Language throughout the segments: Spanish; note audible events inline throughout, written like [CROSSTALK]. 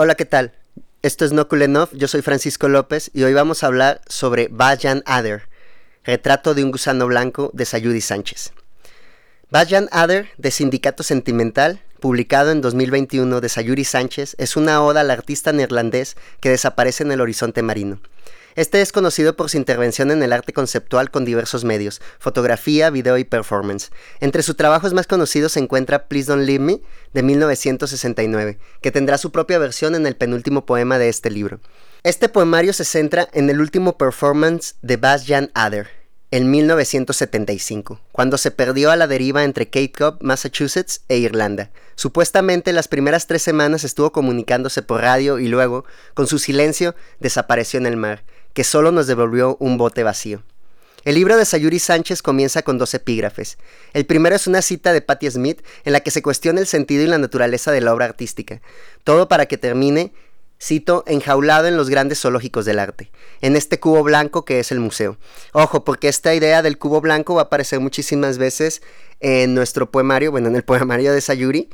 Hola, ¿qué tal? Esto es No Cool yo soy Francisco López y hoy vamos a hablar sobre Bajan Adder, retrato de un gusano blanco de Sayudi Sánchez. Bajan Adder, de Sindicato Sentimental, publicado en 2021 de Sayuri Sánchez, es una oda al artista neerlandés que desaparece en el horizonte marino. Este es conocido por su intervención en el arte conceptual con diversos medios, fotografía, video y performance. Entre sus trabajos más conocidos se encuentra Please Don't Leave Me, de 1969, que tendrá su propia versión en el penúltimo poema de este libro. Este poemario se centra en el último performance de Bas Jan Ader, en 1975, cuando se perdió a la deriva entre Cape Cod, Massachusetts e Irlanda. Supuestamente las primeras tres semanas estuvo comunicándose por radio y luego, con su silencio, desapareció en el mar que solo nos devolvió un bote vacío. El libro de Sayuri Sánchez comienza con dos epígrafes. El primero es una cita de Patti Smith en la que se cuestiona el sentido y la naturaleza de la obra artística. Todo para que termine, cito, enjaulado en los grandes zoológicos del arte, en este cubo blanco que es el museo. Ojo, porque esta idea del cubo blanco va a aparecer muchísimas veces en nuestro poemario, bueno, en el [LAUGHS] poemario de Sayuri,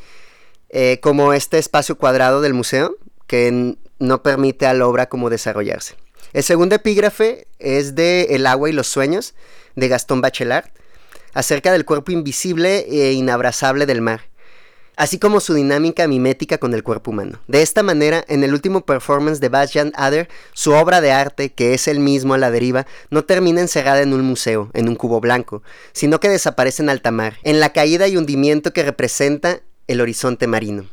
eh, como este espacio cuadrado del museo que no permite a la obra como desarrollarse. El segundo epígrafe es de El agua y los sueños, de Gastón Bachelard, acerca del cuerpo invisible e inabrazable del mar, así como su dinámica mimética con el cuerpo humano. De esta manera, en el último performance de Bastian Adder, su obra de arte, que es el mismo a la deriva, no termina encerrada en un museo, en un cubo blanco, sino que desaparece en alta mar, en la caída y hundimiento que representa el horizonte marino.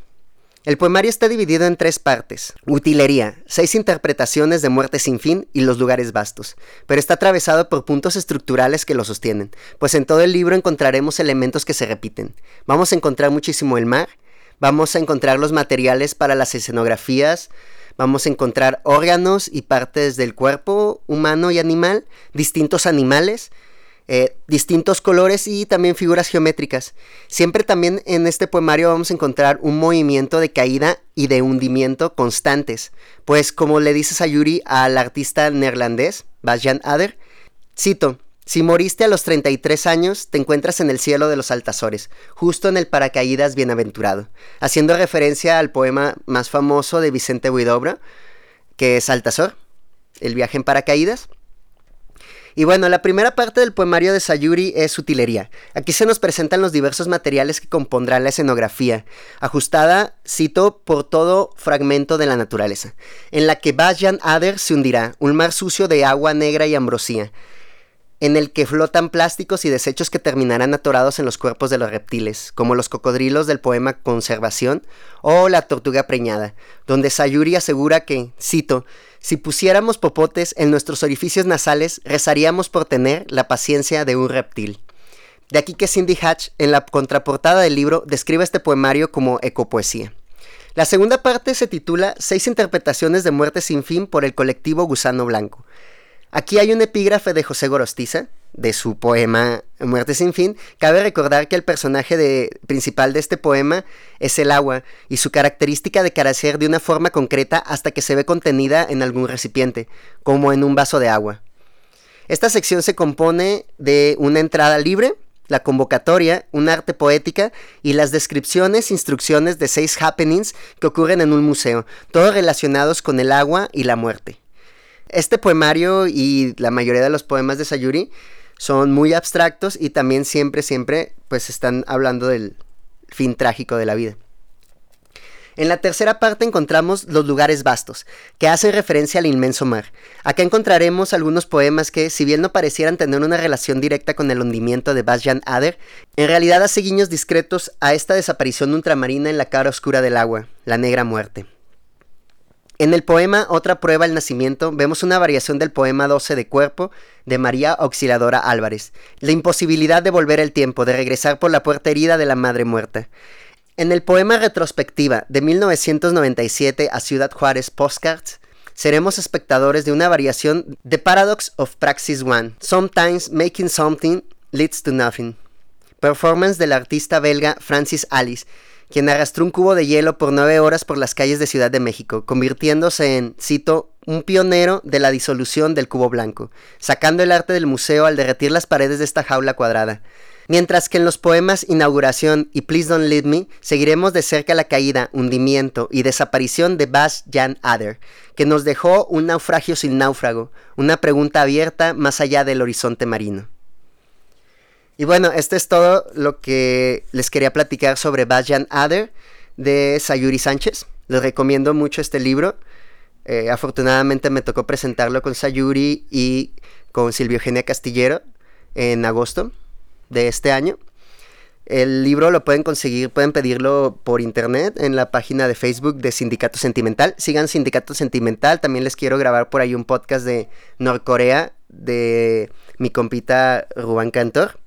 El poemario está dividido en tres partes. Utilería, seis interpretaciones de muerte sin fin y los lugares vastos, pero está atravesado por puntos estructurales que lo sostienen, pues en todo el libro encontraremos elementos que se repiten. Vamos a encontrar muchísimo el mar, vamos a encontrar los materiales para las escenografías, vamos a encontrar órganos y partes del cuerpo humano y animal, distintos animales, eh, distintos colores y también figuras geométricas. Siempre también en este poemario vamos a encontrar un movimiento de caída y de hundimiento constantes. Pues como le dice Sayuri al artista neerlandés, Bastian Ader, cito, si moriste a los 33 años, te encuentras en el cielo de los Altazores, justo en el paracaídas bienaventurado, haciendo referencia al poema más famoso de Vicente Huidobro, que es Altazor, el viaje en paracaídas. Y bueno, la primera parte del poemario de Sayuri es utilería. Aquí se nos presentan los diversos materiales que compondrán la escenografía, ajustada, cito, por todo fragmento de la naturaleza, en la que Bajan Ader se hundirá, un mar sucio de agua negra y ambrosía, en el que flotan plásticos y desechos que terminarán atorados en los cuerpos de los reptiles, como los cocodrilos del poema Conservación o la tortuga preñada, donde Sayuri asegura que, cito, si pusiéramos popotes en nuestros orificios nasales, rezaríamos por tener la paciencia de un reptil. De aquí que Cindy Hatch, en la contraportada del libro, describe este poemario como ecopoesía. La segunda parte se titula Seis interpretaciones de muerte sin fin por el colectivo Gusano Blanco. Aquí hay un epígrafe de José Gorostiza, de su poema Muerte sin fin, cabe recordar que el personaje principal de este poema es el agua y su característica de carecer de una forma concreta hasta que se ve contenida en algún recipiente, como en un vaso de agua. Esta sección se compone de una entrada libre, la convocatoria, un arte poética y las descripciones, instrucciones de seis happenings que ocurren en un museo, todos relacionados con el agua y la muerte. Este poemario y la mayoría de los poemas de Sayuri son muy abstractos y también siempre, siempre, pues están hablando del fin trágico de la vida. En la tercera parte encontramos los lugares vastos, que hacen referencia al inmenso mar. Acá encontraremos algunos poemas que, si bien no parecieran tener una relación directa con el hundimiento de Bastian Ader, en realidad hace guiños discretos a esta desaparición ultramarina en la cara oscura del agua, la negra muerte. En el poema Otra prueba al nacimiento vemos una variación del poema 12 de cuerpo de María Auxiliadora Álvarez, la imposibilidad de volver el tiempo, de regresar por la puerta herida de la madre muerta. En el poema Retrospectiva de 1997 a Ciudad Juárez Postcards, seremos espectadores de una variación de Paradox of Praxis One, Sometimes Making Something Leads to Nothing, performance del artista belga Francis Alice, quien arrastró un cubo de hielo por nueve horas por las calles de Ciudad de México, convirtiéndose en, cito, un pionero de la disolución del cubo blanco, sacando el arte del museo al derretir las paredes de esta jaula cuadrada. Mientras que en los poemas Inauguración y Please Don't Leave Me seguiremos de cerca la caída, hundimiento y desaparición de Bas Jan Ader, que nos dejó un naufragio sin náufrago, una pregunta abierta más allá del horizonte marino. Y bueno, esto es todo lo que les quería platicar sobre Bas Jan Ader de Sayuri Sánchez. Les recomiendo mucho este libro. Eh, afortunadamente me tocó presentarlo con Sayuri y con Silvio Eugenia Castillero en agosto de este año. El libro lo pueden conseguir, pueden pedirlo por internet en la página de Facebook de Sindicato Sentimental. Sigan Sindicato Sentimental. También les quiero grabar por ahí un podcast de Norcorea de mi compita Rubán Cantor.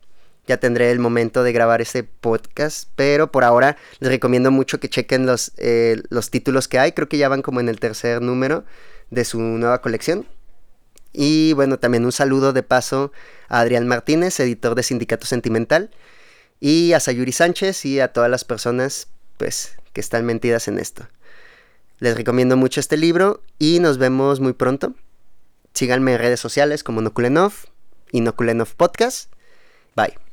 Ya tendré el momento de grabar ese podcast, pero por ahora les recomiendo mucho que chequen los, eh, los títulos que hay. Creo que ya van como en el tercer número de su nueva colección. Y bueno, también un saludo de paso a Adrián Martínez, editor de Sindicato Sentimental, y a Sayuri Sánchez y a todas las personas pues que están mentidas en esto. Les recomiendo mucho este libro y nos vemos muy pronto. Síganme en redes sociales como Nokulenov y Nokulenov Podcast. Bye.